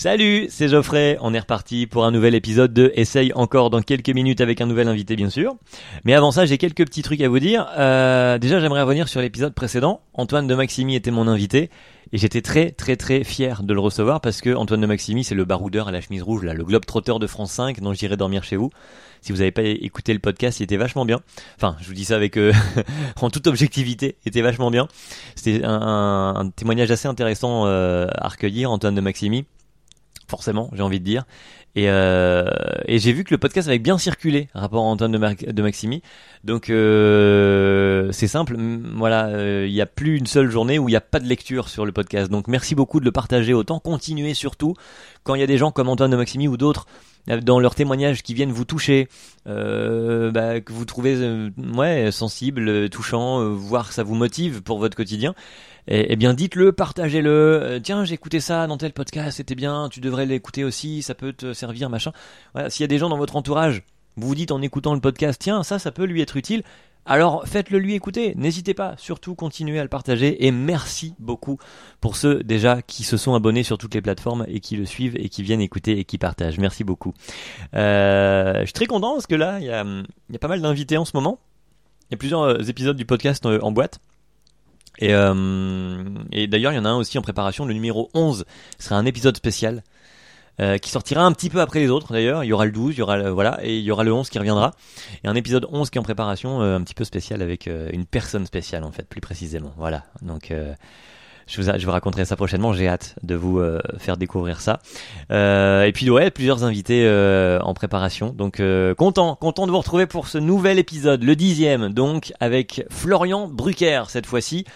Salut, c'est Geoffrey. On est reparti pour un nouvel épisode de Essaye encore dans quelques minutes avec un nouvel invité, bien sûr. Mais avant ça, j'ai quelques petits trucs à vous dire. Euh, déjà, j'aimerais revenir sur l'épisode précédent. Antoine de Maximi était mon invité. Et j'étais très très très fier de le recevoir parce que Antoine de Maximi, c'est le baroudeur à la chemise rouge, là, le globe trotteur de France 5 dont j'irai dormir chez vous. Si vous n'avez pas écouté le podcast, il était vachement bien. Enfin, je vous dis ça avec euh, en toute objectivité, il était vachement bien. C'était un, un, témoignage assez intéressant euh, à recueillir, Antoine de Maximi forcément, j'ai envie de dire. Et, euh, et j'ai vu que le podcast avait bien circulé, rapport à Antoine de, de Maximi. Donc euh, c'est simple, voilà, euh, il n'y a plus une seule journée où il n'y a pas de lecture sur le podcast. Donc merci beaucoup de le partager autant. Continuez surtout quand il y a des gens comme Antoine de Maximi ou d'autres dans leurs témoignages qui viennent vous toucher, euh, bah, que vous trouvez euh, ouais sensible, touchant, euh, voire ça vous motive pour votre quotidien, eh, eh bien dites-le, partagez-le. Euh, tiens, j'ai écouté ça dans tel podcast, c'était bien, tu devrais l'écouter aussi, ça peut te servir, machin. S'il y a des gens dans votre entourage, vous vous dites en écoutant le podcast, tiens, ça, ça peut lui être utile. Alors faites-le lui écouter, n'hésitez pas, surtout continuez à le partager et merci beaucoup pour ceux déjà qui se sont abonnés sur toutes les plateformes et qui le suivent et qui viennent écouter et qui partagent. Merci beaucoup. Euh, je suis très content parce que là, il y a, pas mal d'invités en ce moment. Il y a plusieurs euh, épisodes du podcast euh, en boîte. Et, et d'ailleurs, il y en a un aussi en préparation, le numéro 11 sera un épisode spécial. Euh, qui sortira un petit peu après les autres d'ailleurs. Il y aura le 12, il y aura le, voilà, et il y aura le 11 qui reviendra. Et un épisode 11 qui est en préparation, euh, un petit peu spécial avec euh, une personne spéciale en fait, plus précisément. Voilà. Donc euh, je vous, je vous raconterai ça prochainement. J'ai hâte de vous euh, faire découvrir ça. Euh, et puis ouais, plusieurs invités en préparation. Donc content, content de vous retrouver pour ce nouvel épisode, le dixième, donc avec Florian Brucker cette fois-ci.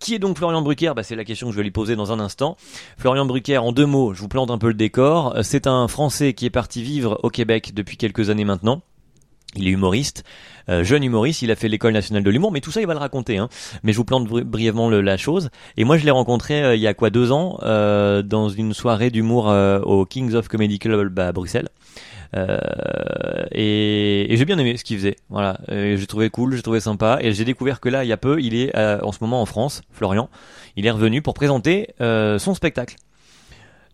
Qui est donc Florian Brucker bah, C'est la question que je vais lui poser dans un instant. Florian Brucker, en deux mots, je vous plante un peu le décor. C'est un Français qui est parti vivre au Québec depuis quelques années maintenant. Il est humoriste, euh, jeune humoriste, il a fait l'école nationale de l'humour, mais tout ça il va le raconter. Hein. Mais je vous plante bri brièvement la chose. Et moi je l'ai rencontré euh, il y a quoi deux ans euh, dans une soirée d'humour euh, au Kings of Comedy Club à Bruxelles. Euh, et, et j'ai bien aimé ce qu'il faisait. Voilà, j'ai trouvé cool, j'ai trouvé sympa, et j'ai découvert que là, il y a peu, il est euh, en ce moment en France, Florian. Il est revenu pour présenter euh, son spectacle.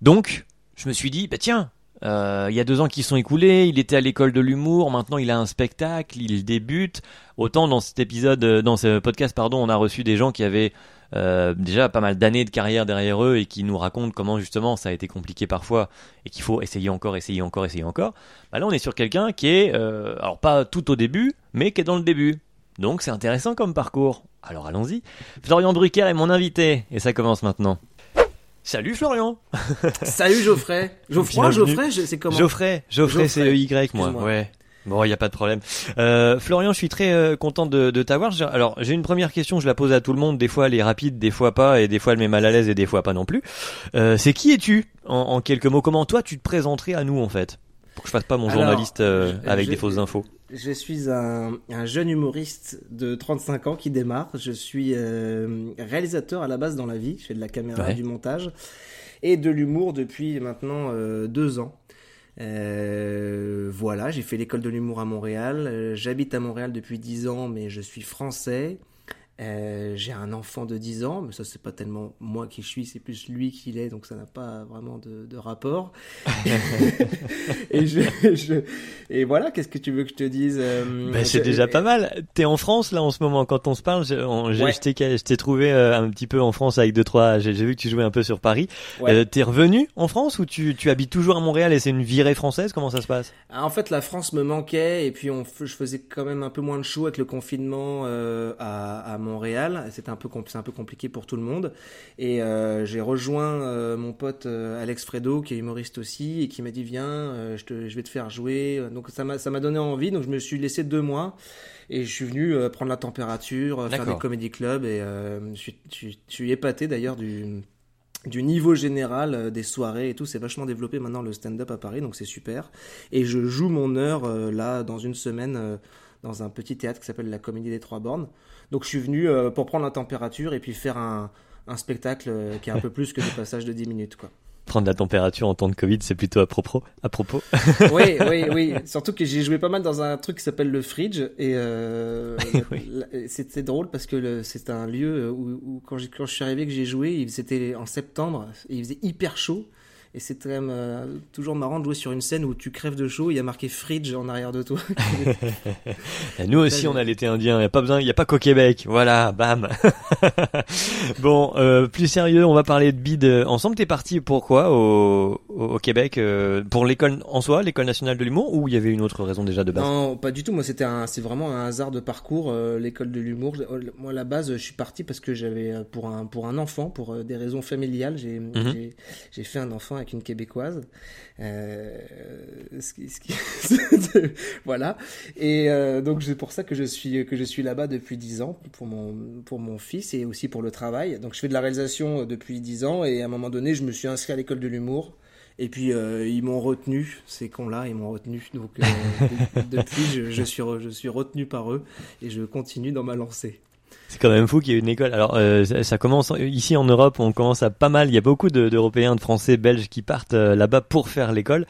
Donc, je me suis dit, bah tiens, euh, il y a deux ans qui sont écoulés, il était à l'école de l'humour, maintenant il a un spectacle, il débute. Autant dans cet épisode, dans ce podcast, pardon, on a reçu des gens qui avaient euh, déjà pas mal d'années de carrière derrière eux et qui nous racontent comment justement ça a été compliqué parfois et qu'il faut essayer encore, essayer encore, essayer encore. Bah là on est sur quelqu'un qui est, euh, alors pas tout au début, mais qui est dans le début. Donc c'est intéressant comme parcours. Alors allons-y. Florian Brucker est mon invité et ça commence maintenant. Salut Florian Salut Geoffrey Geoffroy, Geoffrey, c'est comment Geoffrey, Geoffrey, c'est Y moi, ouais. Bon, il n'y a pas de problème. Euh, Florian, je suis très euh, content de, de t'avoir. Alors, j'ai une première question, je la pose à tout le monde. Des fois, elle est rapide, des fois pas, et des fois, elle met mal à l'aise, et des fois pas non plus. Euh, c'est qui es-tu en, en, quelques mots? Comment toi, tu te présenterais à nous, en fait? Pour que je fasse pas mon journaliste euh, avec je, des fausses infos. Je suis un, un, jeune humoriste de 35 ans qui démarre. Je suis euh, réalisateur à la base dans la vie. Je fais de la caméra, Ouais. du montage et de l'humour depuis maintenant euh, deux ans. Voilà, j'ai fait l'école de l'humour à Montréal. J'habite à Montréal depuis 10 ans, mais je suis français. Euh, j'ai un enfant de 10 ans, mais ça c'est pas tellement moi qui je suis, c'est plus lui qui l'est, donc ça n'a pas vraiment de, de rapport. et, je, je, et voilà, qu'est-ce que tu veux que je te dise euh, ben, C'est déjà pas mal. T'es en France là en ce moment quand on se parle. J'ai Ouais. je t'ai trouvé euh, un petit peu en France avec deux trois. J'ai vu que tu jouais un peu sur Paris. Ouais. T'es revenu en France ou tu, tu habites toujours à Montréal et c'est une virée française? Comment ça se passe? Ah, En fait, la France me manquait et puis on, je faisais quand même un peu moins de show avec le confinement à, à Montréal. C'était un peu c'est un peu compliqué pour tout le monde. Et euh, j'ai rejoint euh, mon pote euh, Alex Fredo qui est humoriste aussi et qui m'a dit viens, je, te, je vais te faire jouer. Donc ça m'a ça m'a donné envie. Donc je me suis laissé deux mois et je suis venu prendre la température, faire des comédie clubs et je, suis, je, suis- je suis épaté d'ailleurs du du niveau général euh, des soirées et tout, c'est vachement développé maintenant le stand-up à Paris, donc c'est super. Et je joue mon heure euh, là dans une semaine euh, dans un petit théâtre qui s'appelle la Comédie des Trois Bornes. Donc je suis venu euh, pour prendre la température et puis faire un, un spectacle euh, qui est un peu plus que des passages de 10 minutes quoi. Prendre la température en temps de Covid, c'est plutôt à propos. À propos. oui, oui, oui. Surtout que j'ai joué pas mal dans un truc qui s'appelle le Fridge et euh, Oui. c'était drôle parce que c'est un lieu où, où quand, quand je suis arrivé que j'ai joué, il- c'était en septembre, et il faisait hyper chaud. Et c'est quand même euh, toujours marrant de jouer sur une scène où tu crèves de chaud, il y a marqué Fridge en arrière de toi. Nous aussi, on a l'été indien. Il n'y a pas besoin, il n'y a pas qu'au Québec. Voilà, bam. bon, euh, plus sérieux, on va parler de bid ensemble. T'es parti pourquoi au, au Québec euh, Pour l'école en soi, l'école nationale de l'humour, ou il y avait une autre raison déjà de base? Non, pas du tout. Moi, c'était un, c'est vraiment un hasard de parcours. L'école de l'humour. Moi, à la base, je suis parti parce que j'avais pour un pour un enfant, pour des raisons familiales, j'ai mhm. j'ai fait un enfant avec une québécoise. Euh, ce qui, voilà. Et euh, donc c'est pour ça que je suis que je suis là-bas depuis 10 ans pour mon pour mon fils et aussi pour le travail. Donc je fais de la réalisation euh, depuis 10 ans et à un moment donné, je me suis inscrit à l'école de l'humour. Et puis ils m'ont retenu, ces cons-là, ils m'ont retenu. Donc depuis, je, je, suis je suis retenu par eux et je continue dans ma lancée. C'est quand même fou qu'il y ait une école. Alors euh, ça, commence ici en Europe, on commence à pas mal. Il y a beaucoup d'Européens, de, Français, Belges qui partent euh, là-bas pour faire l'école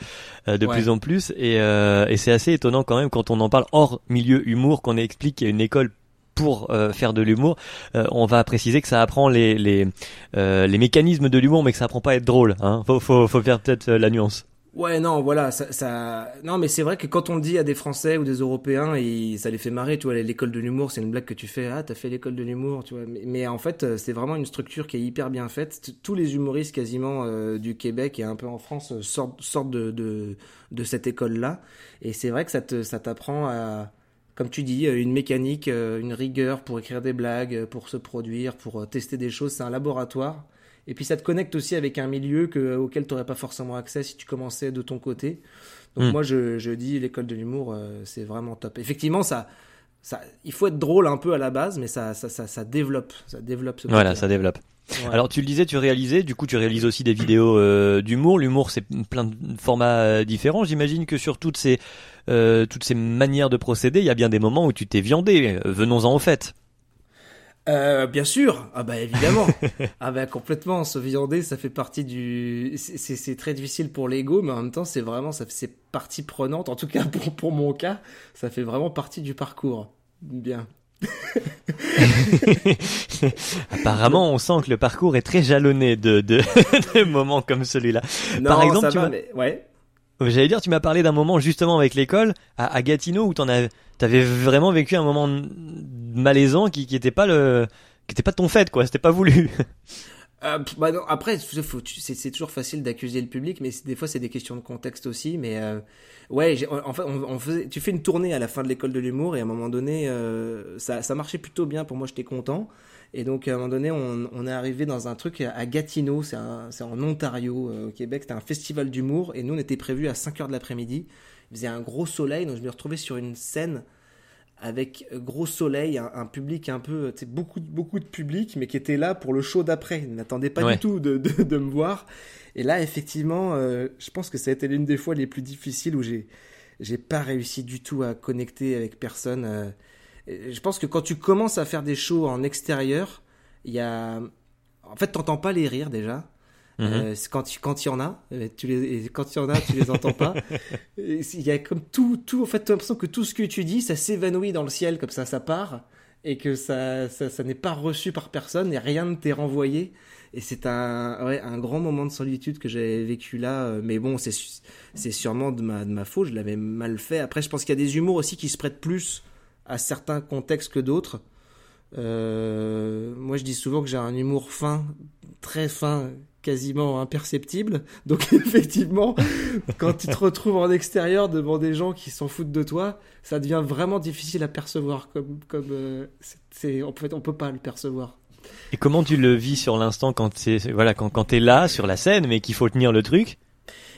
euh, de plus en plus. Et, et c'est assez étonnant quand même quand on en parle hors milieu humour, qu'on explique qu'il y a une école pour faire de l'humour, on va préciser que ça apprend les les, les mécanismes de l'humour, mais que ça apprend pas à être drôle. Hein. Faut, faut, faut faire peut-être la nuance. Ouais, non, voilà, ça, ça... non, mais c'est vrai que quand on le dit à des Français ou des Européens, ça les fait marrer, tu vois, l'école de l'humour, c'est une blague que tu fais, ah, t'as fait l'école de l'humour, tu vois, mais, en fait, euh, c'est vraiment une structure qui est hyper bien faite. Tous les humoristes quasiment euh, du Québec et un peu en France euh, sortent, de, de, de cette école-là, et c'est vrai que ça te, ça t'apprend à, comme tu dis, une mécanique, une rigueur pour écrire des blagues, pour se produire, pour tester des choses. C'est un laboratoire. Et puis ça te connecte aussi avec un milieu que, auquel tu n'aurais pas forcément accès si tu commençais de ton côté. Donc hmm. moi je, je dis l'école de l'humour, euh, c'est vraiment top. Effectivement, ça, ça, il faut être drôle un peu à la base, mais ça, ça, ça, ça développe, ça développe. Ce voilà, ça développe. Alors tu le disais, tu réalisais, du coup tu réalises aussi des vidéos euh, d'humour. L'humour c'est plein de formats euh, différents. J'imagine que sur toutes ces euh, toutes ces manières de procéder, il y a bien des moments où tu t'es viandé. Venons-en au fait. Euh, bien sûr, ah bah évidemment, ah bah complètement. Se viander, ça fait partie du. C'est très difficile pour l'ego, mais en même temps, c'est vraiment, ça c'est partie prenante. En tout cas, pour pour mon cas, ça fait vraiment partie du parcours. Bien. Apparemment, on sent que le parcours est très jalonné de de, de moments comme celui-là. Par exemple, tu mais... ouais. J'allais dire, tu m'as parlé d'un moment justement avec l'école à, à, Gatineau où t'en avais, t'avais vraiment vécu un moment malaisant qui, qui était pas le, qui était pas ton fait quoi, c'était pas voulu. Euh, bah non, après, c'est toujours facile d'accuser le public, mais des fois c'est des questions de contexte aussi. Mais euh, ouais, en fait, on, faisait, tu fais une tournée à la fin de l'école de l'humour et à un moment donné, euh, ça, ça marchait plutôt bien pour moi, j'étais content. Et donc à un moment donné, on, on est arrivé dans un truc à Gatineau, c'est en Ontario, euh, au Québec, c'était un festival d'humour et nous on était prévu à 5 heures de l'après-midi. Il faisait un gros soleil, donc je me retrouvais sur une scène avec gros soleil, un, public un peu, beaucoup, beaucoup de public, mais qui était là pour le show d'après. Ils n'attendaient pas du tout de, de, de, me voir. Et là, effectivement, euh, je pense que ça a été l'une des fois les plus difficiles où j'ai, j'ai pas réussi du tout à connecter avec personne. Euh. je pense que quand tu commences à faire des shows en extérieur, il y a, en fait, t'entends pas les rires déjà. Mhm. Euh, quand quand il y en a, euh, tu les quand il y en a, tu les entends pas. Il y a comme tout tout en fait, tu as l'impression que tout ce que tu dis, ça s'évanouit dans le ciel comme ça, ça part et que ça ça, ça n'est pas reçu par personne et rien ne t'est renvoyé. Et c'est un ouais, un grand moment de solitude que j'ai vécu là. Euh, mais bon, c'est c'est sûrement de ma de ma faute. Je l'avais mal fait. Après, je pense qu'il y a des humours aussi qui se prêtent plus à certains contextes que d'autres. Euh, moi, je dis souvent que j'ai un humour fin, très fin, quasiment imperceptible. Donc effectivement, quand tu te retrouves en extérieur devant des gens qui s'en foutent de toi, ça devient vraiment difficile à percevoir. Comme, comme euh, c'est, en fait, on peut pas le percevoir. Et comment tu le vis sur l'instant quand c'est voilà quand quand t'es là sur la scène mais qu'il faut tenir le truc?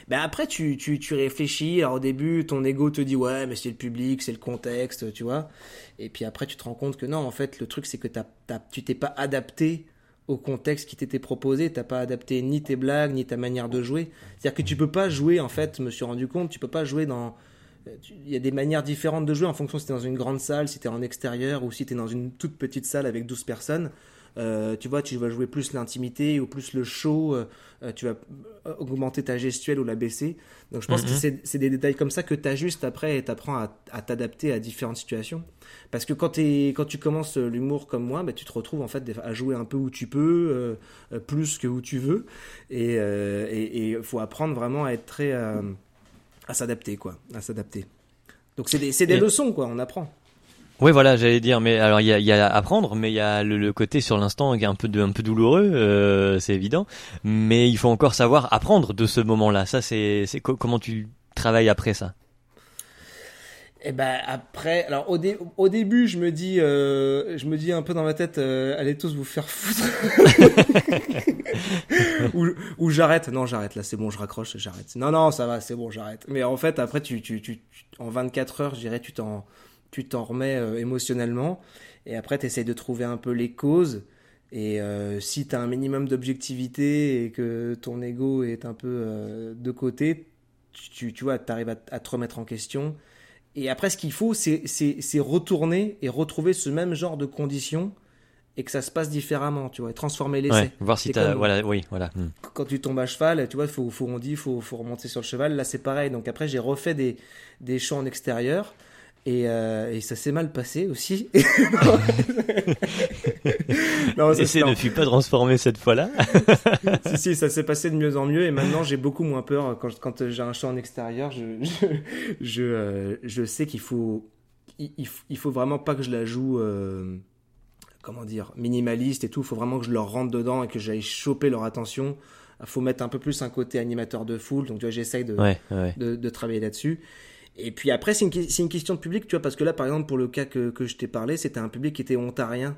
Ben après tu, tu, tu réfléchis alors au début ton ego te dit ouais mais c'est le public c'est le contexte tu vois et puis après tu te rends compte que non en fait le truc c'est que t'as, t'as, tu t'es pas adapté au contexte qui t'était proposé, t'as pas adapté ni tes blagues, ni ta manière de jouer. C'est-à-dire que tu peux pas jouer, en fait, je me suis rendu compte, tu peux pas jouer dans... Il y a des manières différentes de jouer en fonction si t'es dans une grande salle, si t'es en extérieur ou si t'es dans une toute petite salle avec 12 personnes. Euh, tu vois, tu vas jouer plus l'intimité ou plus le show. Euh, tu vas augmenter ta gestuelle ou la baisser. Donc je pense que mhm. c'est des détails comme ça que tu ajustes après et tu apprends à, t'adapter à différentes situations. Parce que quand, es, quand tu commences l'humour comme moi, bah, tu te retrouves en fait à jouer un peu où tu peux, plus que où tu veux. Et il faut apprendre vraiment à être très... à s'adapter, quoi. À s'adapter. Donc c'est des, des leçons, quoi, on apprend. Oui, voilà, j'allais dire, mais alors il y a, y a à apprendre, mais il y a le, côté sur l'instant qui est un peu de, un peu douloureux, euh, c'est évident. Mais il faut encore savoir apprendre de ce moment-là. Ça, c'est, c'est comment tu travailles après ça? Et eh ben après, alors au, au début, je me dis, euh, je me dis un peu dans ma tête, euh, allez tous vous faire foutre, ou, ou j'arrête. Non, j'arrête là, c'est bon, je raccroche, j'arrête. Non, non, ça va, c'est bon, j'arrête. Mais en fait, après, tu, tu, tu, en 24 heures, je dirais, tu t'en, tu t'en remets euh, émotionnellement, et après, tu essayes de trouver un peu les causes. Et euh, si tu as un minimum d'objectivité et que ton ego est un peu euh, de côté, tu, tu vois, tu arrives à, à te remettre en question et après, ce qu'il faut, c'est retourner et retrouver ce même genre de conditions et que ça se passe différemment, tu vois, et transformer l'essai. Ouais, voir si t'as, voilà, oui, voilà. Hmm. Quand tu tombes à cheval, tu vois, faut, faut, on dit, faut, faut remonter sur le cheval. Là, c'est pareil. Donc après, j'ai refait des, des chants en extérieur euh, et, ça s'est mal passé aussi. non, ça ne fut pas transformé cette fois-là. si, si, ça s'est passé de mieux en mieux et maintenant j'ai beaucoup moins peur quand, quand j'ai un champ en extérieur. Je, je, euh, je, sais qu'il faut, il, faut vraiment pas que je la joue, euh, comment dire, minimaliste et tout. Il faut vraiment que je leur rentre dedans et que j'aille choper leur attention. Il faut mettre un peu plus un côté animateur de foule. Donc, tu vois, j'essaye de, de, de travailler là-dessus. Et puis après, c'est une, une, question de public, tu vois, parce que là, par exemple, pour le cas que, que je t'ai parlé, c'était un public qui était ontarien.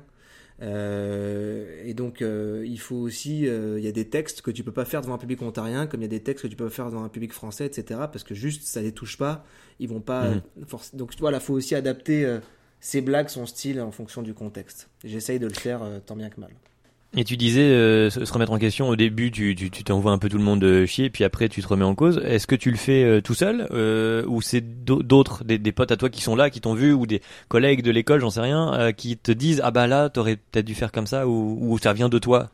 Euh, et donc, euh, il faut aussi, euh, il y a des textes que tu peux pas faire devant un public ontarien, comme il y a des textes que tu peux pas faire devant un public français, etc. Parce que juste, ça les touche pas, ils vont pas. Mhm. Donc, voilà, faut aussi adapter ses blagues, son style en fonction du contexte. J'essaye de le faire tant bien que mal. Et tu disais euh, se remettre en question au début, tu tu t'envoies un peu tout le monde euh, chier, puis après tu te remets en cause. Est-ce que tu le fais euh, tout seul ou c'est d'autres, des, des, potes à toi qui sont là, qui t'ont vu, ou des collègues de l'école, j'en sais rien, qui te disent ah bah là t'aurais peut-être dû faire comme ça, ou, ou ça vient de toi?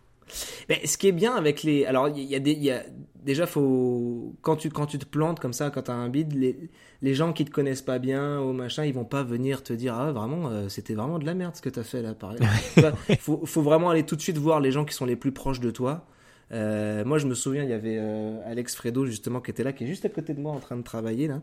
Mais ce qui est bien avec les, alors il y a des, y a déjà faut quand tu quand tu te plantes comme ça, quand tu as un bide, les, les gens qui te connaissent pas bien ou machin, ils vont pas venir te dire ah vraiment euh, c'était vraiment de la merde ce que tu as fait là. Pareil. faut faut vraiment aller tout de suite voir les gens qui sont les plus proches de toi. Euh, moi, je me souviens, il y avait euh, Alex Fredo justement qui était là, qui est juste à côté de moi en train de travailler là.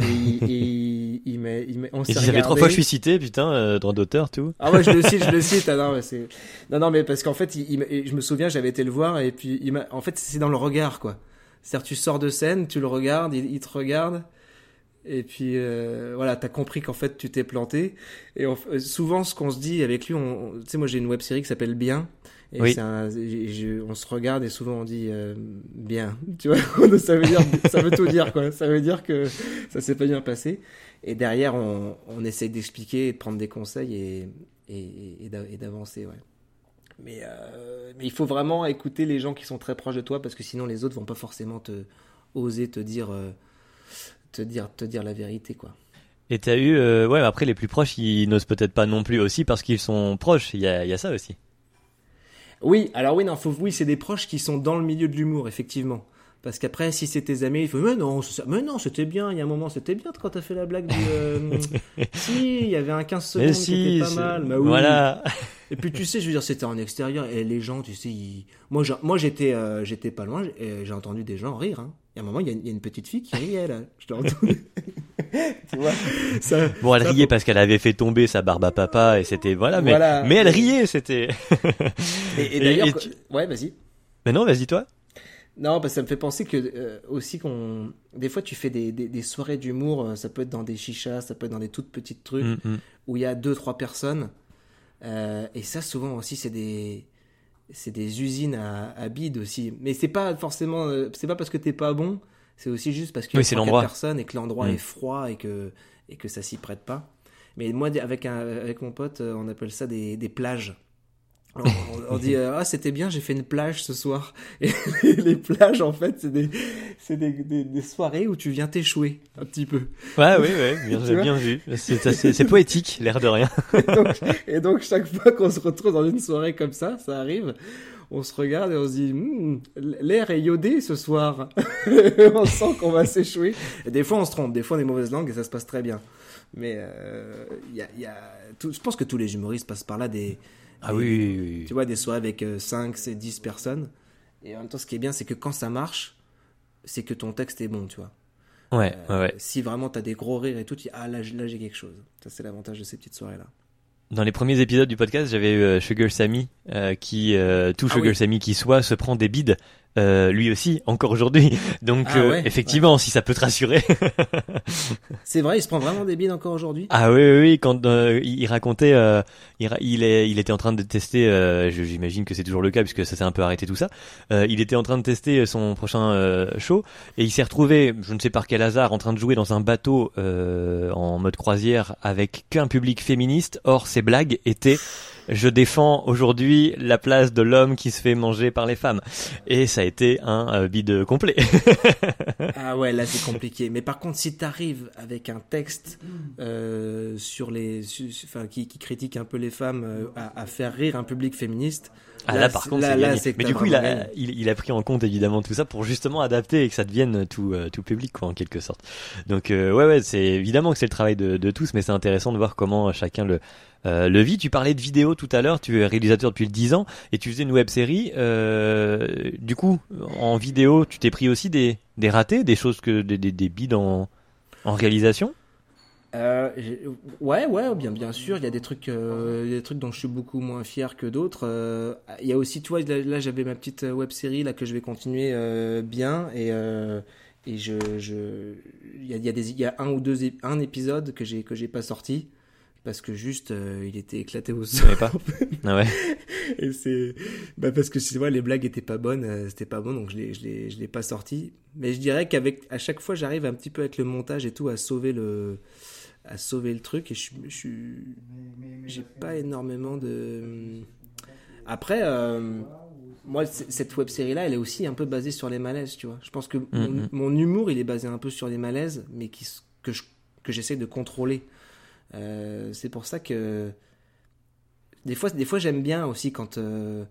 Et, et il m'a, il on s'est fait trois fois je suis cité, putain, euh, droit d'auteur, tout. Ah ouais, je le cite, je le cite. Ah non, mais c'est, non, non, mais parce qu'en fait, il, je me souviens, j'avais été le voir et puis il m'a, en fait, c'est dans le regard, quoi. C'est-à-dire, tu sors de scène, tu le regardes, il, te regarde. Et puis euh, voilà, t'as compris qu'en fait tu t'es planté. Et souvent, ce qu'on se dit avec lui, tu sais, moi j'ai une web série qui s'appelle Bien, et oui. un, on se regarde et souvent on dit euh, bien. Tu vois, ça veut dire, ça veut tout dire quoi. Ça veut dire que ça s'est pas bien passé. Et derrière, on, on essaye d'expliquer, de prendre des conseils et, et, et d'avancer, ouais. Mais, euh, mais il faut vraiment écouter les gens qui sont très proches de toi parce que sinon les autres vont pas forcément te oser te dire, euh, te dire, te dire la vérité, quoi. Et t'as eu, euh, ouais, après les plus proches, ils n'osent peut-être pas non plus aussi parce qu'ils sont proches. Il y a, y a ça aussi. Oui, alors oui, non, faut, oui, c'est des proches qui sont dans le milieu de l'humour, effectivement. Parce qu'après, si c'est tes amis, il faut mais non, mais non, c'était bien. Il y a un moment, c'était bien quand t'as fait la blague du. Euh, si, il y avait un 15 secondes qui était pas mal. Bah, oui. Voilà. Et puis tu sais, je veux dire, c'était en extérieur et les gens, tu sais, moi, moi, j'étais, euh, j'étais pas loin et j'ai entendu des gens rire. Hein. Il y a un moment, il y, a, une petite fille qui riait là. Je t'ai entendu. tu vois ça, Bon, elle riait parce qu'elle avait fait tomber sa barbe à papa et c'était voilà, mais mais elle riait, c'était. et, d'ailleurs, ouais, vas-y. Mais non, vas-y toi. Non, parce que ça me fait penser que euh, aussi qu'on des fois tu fais des, des, soirées d'humour, euh, ça peut être dans des chichas, ça peut être dans des toutes petites trucs mm, mm. où il y a deux trois personnes. Euh, et ça souvent aussi c'est des c'est des usines à, à bide aussi. Mais c'est pas forcément c'est pas parce que t'es pas bon, c'est aussi juste parce qu'il y a oui, personnes et que l'endroit mm. est froid et que et que ça s'y prête pas. Mais moi avec un, avec mon pote, on appelle ça des, des plages. On, dit euh, ah c'était bien j'ai fait une plage ce soir et les plages en fait c'est des c'est des, des, soirées où tu viens t'échouer un petit peu. Ouais, oui, oui, bien, bien vu. C'est poétique, l'air de rien. et, donc, chaque fois qu'on se retrouve dans une soirée comme ça, ça arrive, on se regarde et on se dit, hmm, l'air est iodé ce soir. on sent qu'on va s'échouer. Des fois, on se trompe, des fois, on est mauvaise langue et ça se passe très bien. Mais euh, y a, y a je pense que tous les humoristes passent par là des. Ah oui, Tu vois, des soirées avec 5, 10 personnes. Et en même temps, ce qui est bien, c'est que quand ça marche, c'est que ton texte est bon, tu vois. Ouais, euh, ouais, Si vraiment t'as des gros rires et tout, tu dis, ah là, là j'ai quelque chose. Ça, c'est l'avantage de ces petites soirées-là. Dans les premiers épisodes du podcast, j'avais eu euh, Sugar Sammy, euh, qui, tout ah Sugar Sammy qui soit, se prend des bides euh, lui aussi encore aujourd'hui. Donc ah euh, effectivement, si ça peut te rassurer. c'est vrai, il se prend vraiment des bides encore aujourd'hui? Ah oui, oui, oui. Quand euh, il racontait, il, il, est, il était en train de tester. J'imagine que c'est toujours le cas puisque ça s'est un peu arrêté tout ça. il était en train de tester son prochain show et il s'est retrouvé, je ne sais par quel hasard, en train de jouer dans un bateau en mode croisière avec qu'un public féministe. Or, ses blagues étaient je défends aujourd'hui la place de l'homme qui se fait manger par les femmes. Et ça a été un euh, bide complet. ah ouais, là c'est compliqué. Mais par contre, si t'arrives avec un texte euh, sur les, enfin, qui, qui, critique un peu les femmes, euh, à, à, faire rire un public féministe. Ah là, par contre, c'est Mais du coup, il a, il, il, a pris en compte évidemment tout ça pour justement adapter et que ça devienne tout, euh, tout public, quoi, en quelque sorte. Donc, ouais, ouais, c'est évidemment que c'est le travail de, de tous, mais c'est intéressant de voir comment chacun le, euh, Levi, tu parlais de vidéo tout à l'heure, tu es réalisateur depuis 10 ans et tu faisais une web série. Euh, du coup, en vidéo, tu t'es pris aussi des, des ratés, des choses que des, des, des bides en, en réalisation? Euh, ouais, ouais, bien, bien sûr. Il y a des trucs, euh, des trucs dont je suis beaucoup moins fier que d'autres. Il y a aussi, tu vois, là, j'avais ma petite web série là que je vais continuer bien et et je, il y a, y a y a un ou deux, un épisode que j'ai que j'ai pas sorti parce que juste euh, il était éclaté au sol. pas? Ah ouais. Et c'est bah parce que tu vois les blagues étaient pas bonnes, euh, c'était pas bon donc je l'ai je l'ai je l'ai pas sorti. Mais je dirais qu'avec à chaque fois j'arrive un petit peu avec le montage et tout à sauver le à sauver le truc et je je j'ai pas énormément de après euh, moi, cette web série là, elle est aussi un peu basée sur les malaises, tu vois. Je pense que mon, mm-hmm. mon, humour, il est basé un peu sur les malaises, mais qui, que je, que j'essaie de contrôler. Euh, c'est pour ça que des fois, des fois j'aime bien aussi quand, euh,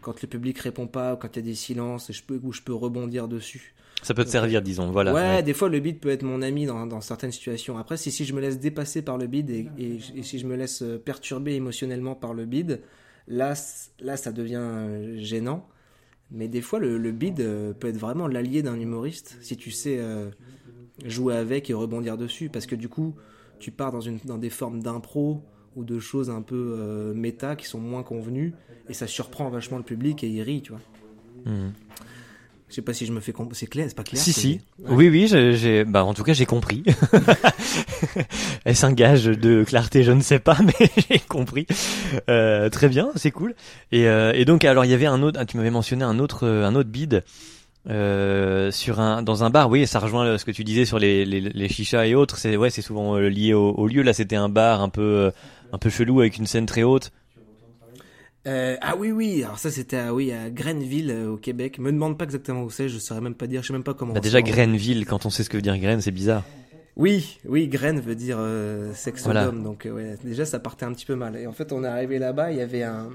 quand le public répond pas ou quand il y a des silences et je peux, où je peux rebondir dessus. Ça peut te servir, disons, voilà. Ouais, des fois le beat peut être mon ami dans, dans certaines situations. Après, si, si je me laisse dépasser par le beat et, et, si je me laisse euh, perturber émotionnellement par le beat, là, là ça devient gênant. Mais des fois, le, le bid peut être vraiment l'allié d'un humoriste si tu sais jouer avec et rebondir dessus. Parce que du coup, tu pars dans, une, dans des formes d'impro ou de choses un peu euh, méta qui sont moins convenues et ça surprend vachement le public et il rit, tu vois. Hmm. Je sais pas si je me fais c'est clair, c'est pas clair. Si si. Oui oui, j'ai bah en tout cas j'ai compris. Est-ce un gage de clarté, je ne sais pas, mais j'ai compris. Euh, très bien, c'est cool. Et, euh, et donc alors il y avait un autre, tu m'avais mentionné un autre un autre bid euh, sur un dans un bar oui ça rejoint ce que tu disais sur les les, les chichas et autres. C'est ouais c'est souvent euh, lié au, lieu. Là c'était un bar un peu euh, un peu chelou avec une scène très haute. Ah oui oui. Alors ça c'était à, oui à Grenville au Québec. Me demande pas exactement où c'est je saurais même pas dire je sais même pas comment bah, déjà Grenville quand on sait ce que veut dire graine c'est bizarre. Oui, oui, graine veut dire sexe d'homme, donc ouais, déjà ça partait un petit peu mal. Et en fait, on est arrivé là-bas, il y avait un,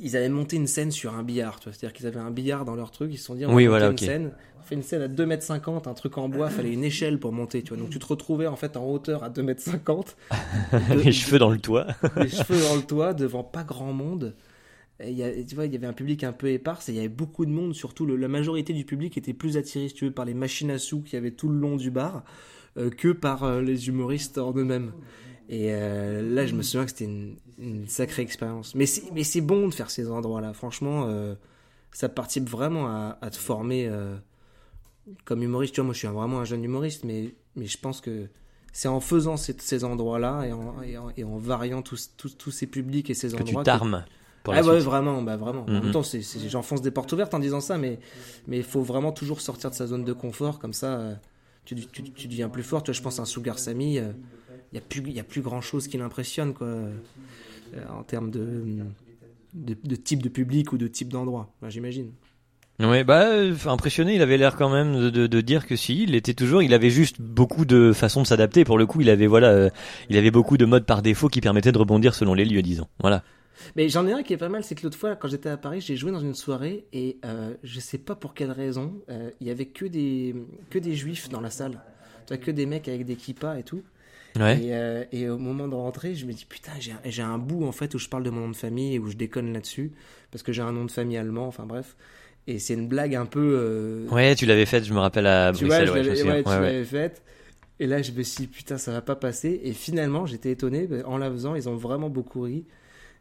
ils avaient monté une scène sur un billard, tu vois, c'est-à-dire qu'ils avaient un billard dans leur truc, ils se sont dit on oui, voilà, une scène, on fait une scène à 2 mètres 50, un truc en bois, fallait une échelle pour monter, tu vois. Donc tu te retrouvais en fait en hauteur à 2 mètres 50. les cheveux dans le toit. les cheveux dans le toit devant pas grand monde. Et y a, tu vois, il y avait un public un peu éparse et il y avait beaucoup de monde, surtout la majorité du public était plus attiré, si tu veux, par les machines à sous qu'il y avait tout le long du bar euh, que par euh, les humoristes en eux-mêmes. Et euh, là, je me souviens que c'était une, sacrée expérience. Mais c'est, bon de faire ces endroits-là. Franchement, euh, ça participe vraiment à, à te former euh, comme humoriste. Tu vois, moi, je suis vraiment un jeune humoriste, mais, mais je pense que c'est en faisant ces, ces endroits-là et en, et en, et en variant tous, tous, tous, ces publics et ces endroits. Que tu t'armes. Pour ah ouais, vraiment, bah vraiment. En même mm-hmm. temps, j'enfonce des portes ouvertes en disant ça, mais mais il faut vraiment toujours sortir de sa zone de confort, comme ça, tu, tu, tu, deviens plus fort. Tu vois, je pense à un Sugar Sammy il n'y a, plus, y a plus grand chose qui l'impressionne quoi, euh, en termes de, de, type de public ou de type d'endroit, j'imagine. Ouais, bah euh, impressionné, il avait l'air quand même de, de, de dire que si, il était toujours, il avait juste beaucoup de façons de s'adapter. Pour le coup, il avait voilà, euh, il avait beaucoup de modes par défaut qui permettaient de rebondir selon les lieux, disons. Voilà. Mais j'en ai un qui est pas mal, c'est que l'autre fois, quand j'étais à Paris, j'ai joué dans une soirée et euh, je sais pas pour quelle raison, euh, il y avait que des que des juifs dans la salle, tu vois, que des mecs avec des kippas et tout. Ouais. Et, euh, et au moment de rentrer, je me dis putain, j'ai un- bout en fait où je parle de mon nom de famille et où je déconne là-dessus parce que j'ai un nom de famille allemand, enfin bref. Et c'est une blague un peu. euh, Ouais, tu l'avais fait, je me rappelle à tu vois, Bruxelles. je ouais, je tu l'avais faite. Et là, je me suis dit, putain, ça va pas passer. Et finalement, j'étais étonné. ben, En la faisant, ils ont vraiment beaucoup ri.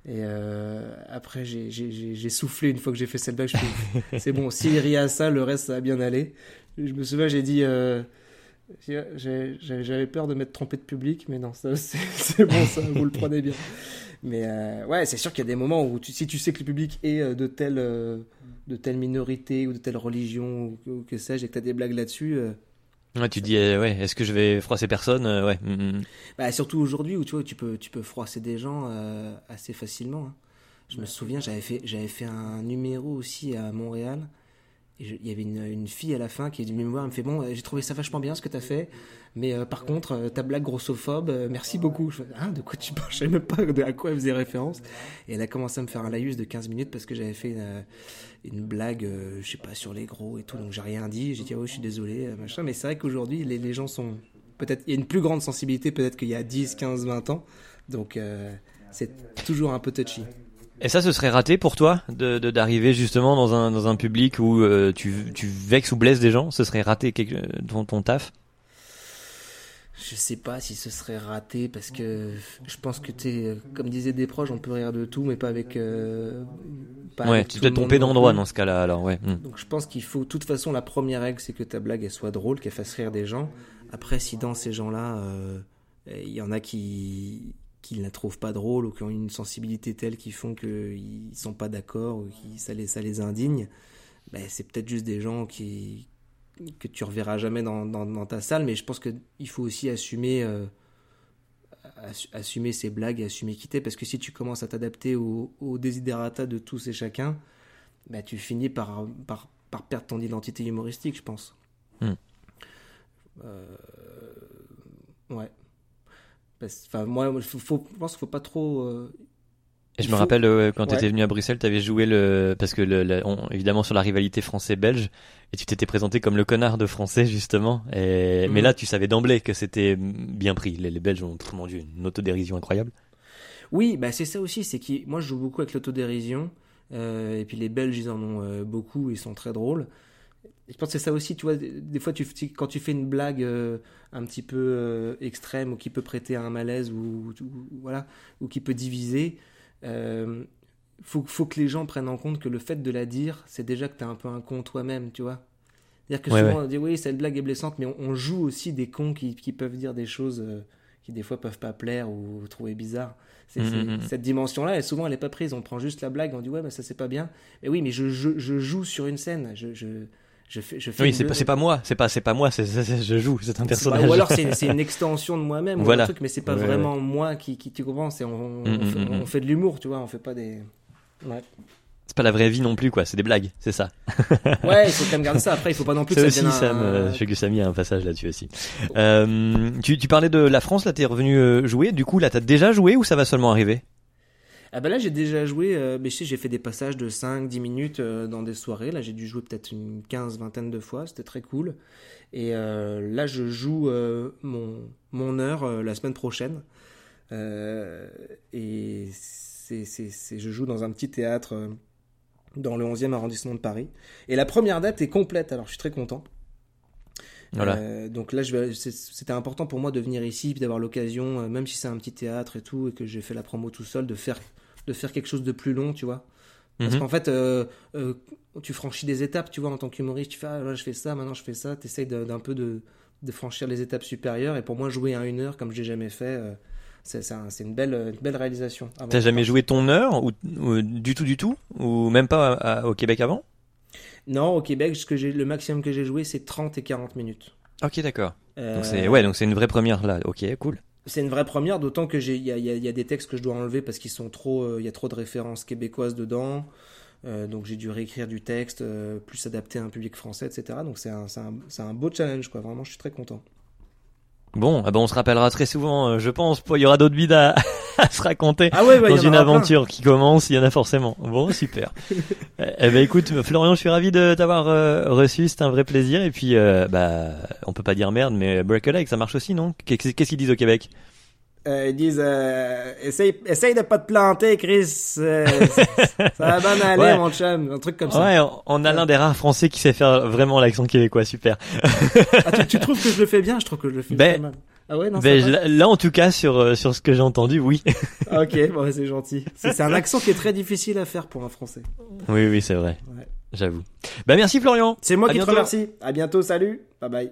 Et euh, après, j'ai- soufflé une fois que j'ai fait cette blague. je me suis dit, C'est bon, s'il rit à ça, le reste, ça va bien aller. Je me souviens, j'ai dit. euh, J'avais peur de m'être trompé de public, mais non, ça, c'est bon, ça, vous le prenez bien. Mais euh, ouais, c'est sûr qu'il y a des moments où tu, si tu sais que le public est euh, de telle, euh, de telle minorité ou de telle religion ou, ou que sais-je, et que tu as des blagues là-dessus, euh, Ouais, tu dis, euh, ouais, est-ce que je vais froisser personne Euh, Ouais. mm, mm. bah, surtout aujourd'hui où tu vois, tu peux, tu peux froisser des gens euh, assez facilement. hein. Je me souviens, j'avais fait, j'avais fait un numéro aussi à Montréal. Il y avait une, une fille à la fin qui est venue me voir, elle me fait Bon, euh, j'ai trouvé ça vachement bien ce que tu as fait, mais euh, par contre, euh, ta blague grossophobe, merci beaucoup. Je Hein, de quoi tu parles? Je savais même pas de- à quoi elle faisait référence. Et elle a commencé à me faire un laïus de 15 minutes parce que j'avais fait une, blague, je sais pas, sur les gros et tout, donc j'ai rien dit. J'ai dit, ouais, je suis désolé, machin. Mais c'est vrai qu'aujourd'hui, les, les gens sont. Peut-être, il y a une plus grande sensibilité peut-être qu'il y a 10, 15, 20 ans. Donc, c'est toujours un peu touchy. Et ça, ce serait raté pour toi de d'arriver justement dans un dans un public où euh, tu tu vexes ou blesses des gens? Ce serait raté quelque, ton ton taf? Je sais pas si ce serait raté parce que je pense que tu comme disaient des proches, on peut rire de tout, mais pas avec. euh, pas ouais, avec tu dois non d'endroit dans ce cas-là. Alors ouais. mm. Donc je pense qu'il faut, de toute façon, la première règle, c'est que ta blague, elle soit drôle, qu'elle fasse rire des gens. Après, si dans ces gens-là, euh, il y en a qui qui ne la trouvent pas drôle ou qui ont une sensibilité telle qui font qu'ils sont pas d'accord ou qui ça les ça les indigne, ben, c'est peut-être juste des gens qui que tu reverras jamais dans, dans, dans ta salle. Mais je pense que il faut aussi assumer euh, assu- assumer ses blagues, et assumer quitter, parce que si tu commences à t'adapter aux au desiderata de tous et chacun, bah, tu finis par, par, par perdre ton identité humoristique, je pense. Hmm. Euh, ouais. Enfin, moi, faut, faut- je pense qu'il faut pas trop. euh, Et je me rappelle euh, quand tu Ouais. étais venu à Bruxelles, tu avais joué le parce que le, le- on- évidemment sur la rivalité français-belge et tu t'étais présenté comme le connard de français justement. Et mais Mhm. là, tu savais d'emblée que c'était bien pris. Les, les Belges ont pff, mon dieu une autodérision incroyable. Oui, bah c'est ça aussi, c'est que moi je joue beaucoup avec l'autodérision, euh, et puis les Belges ils en ont beaucoup, ils sont très drôles. Je pense que c'est ça aussi, tu vois, des fois tu, tu- quand tu fais une blague euh, un petit peu euh, extrême ou qui peut prêter à un malaise ou, ou- voilà, ou qui peut diviser, euh, faut, faut que les gens prennent en compte que le fait de la dire, c'est déjà que t'es un peu un con toi-même, tu vois. C'est-à-dire que Ouais, souvent ouais. on dit oui, cette blague est blessante, mais on, on joue aussi des cons qui, qui peuvent dire des choses qui des fois peuvent pas plaire ou trouver bizarre. Mhm, c'est- mhm. Cette dimension-là, elle, souvent, elle est pas prise. On prend juste la blague, on dit ouais, mais ça c'est pas bien. Mais oui, mais je, je, je joue sur une scène. Je, je, je fais, je fais Oui, c'est pas pas moi, c'est pas c'est pas moi, c'est- je joue, c'est un pas- personnage. ou alors c'est, une extension de moi-même, ou Voilà. un truc, mais c'est pas Ouais, vraiment moi qui, qui tu comprends. C'est on, on, fait, mhm. on fait de l'humour, tu vois. On fait pas des. Ouais. C'est pas la vraie vie non plus quoi, c'est des blagues, c'est ça. Ouais, il faut quand même garder ça. Après, il faut pas non plus que Ça aussi, Sam, euh, je sais que Samy a un passage là-dessus aussi. Euh, tu, tu parlais de la France, là t'es revenu euh, jouer, du coup là t'as déjà joué ou ça va seulement arriver? Ah bah là j'ai déjà joué, euh, mais je sais j'ai fait des passages de 5-10 minutes euh, dans des soirées, là j'ai dû jouer peut-être une 15 vingtaine de fois, c'était très cool. Et euh, là je joue euh, mon, mon heure la semaine prochaine. Et c'est, c'est, c'est, je joue dans un petit théâtre dans le 11e arrondissement de Paris. Et la première date est complète, alors je suis très content. Voilà. Euh, donc là, je vais- c'est- c'était important pour moi de venir ici, puis d'avoir l'occasion, euh, même si c'est un petit théâtre et tout, et que j'ai fait la promo tout seul, de faire, de faire quelque chose de plus long, tu vois. Parce Mhm. qu'en fait, euh, euh, tu franchis des étapes, tu vois, en tant qu'humoriste, tu fais, ah, là, je fais ça, maintenant je fais ça, tu essayes d'un peu de, de franchir les étapes supérieures, et pour moi, jouer à une heure, comme je l'ai jamais fait, euh, c'est c'est un- c'est une belle, une belle réalisation. T'as jamais joué ton heure ou, ou du tout du tout? Ou même pas à- à- au Québec avant? Non, au Québec, ce que j'ai- le maximum que j'ai joué, c'est 30 et 40 minutes. Ok d'accord. Donc c'est ouais donc c'est une vraie première là. Ok cool. C'est une vraie première, d'autant que j'ai il y y y a des textes que je dois enlever parce qu'ils sont trop, euh, il y a trop de références québécoises dedans. Euh, donc j'ai dû réécrire du texte euh, plus adapté à un public français, etc. Donc c'est un, un, un beau challenge, quoi. Vraiment, je suis très content. Bon, ah ben on se rappellera très souvent, euh, je pense. Il y aura d'autres vides à, se raconter Ah ouais, il dans une plein. aventure qui commence. Il y en a forcément. Bon, super. eh eh ben écoute, Florian, je suis ravi de t'avoir euh, reçu. C'était un vrai plaisir. Et puis, euh, bah, on peut pas dire merde, mais break a leg, ça marche aussi, non? Qu'est-ce qu'ils disent au Québec? Euh, ils disent euh, essaye, essaye de pas te planter, Chris. euh, ça va bien aller, Ouais. mon chum. Un truc comme ça. Ouais, on- on a l'un des rares Français qui sait faire vraiment l'accent québécois. Super. Ah, tu, tu trouves que je le fais bien? Je trouve que je le fais Ben, mal. Ah ouais, non, Ben, là, là, en tout cas, sur euh, sur ce que j'ai entendu, oui. Ok, bon, c'est gentil. C'est un accent qui est très difficile à faire pour un Français. oui, oui, c'est vrai. Ouais. J'avoue. Bah merci Florian. C'est moi À qui bientôt. te remercie. À bientôt, salut. Bye bye.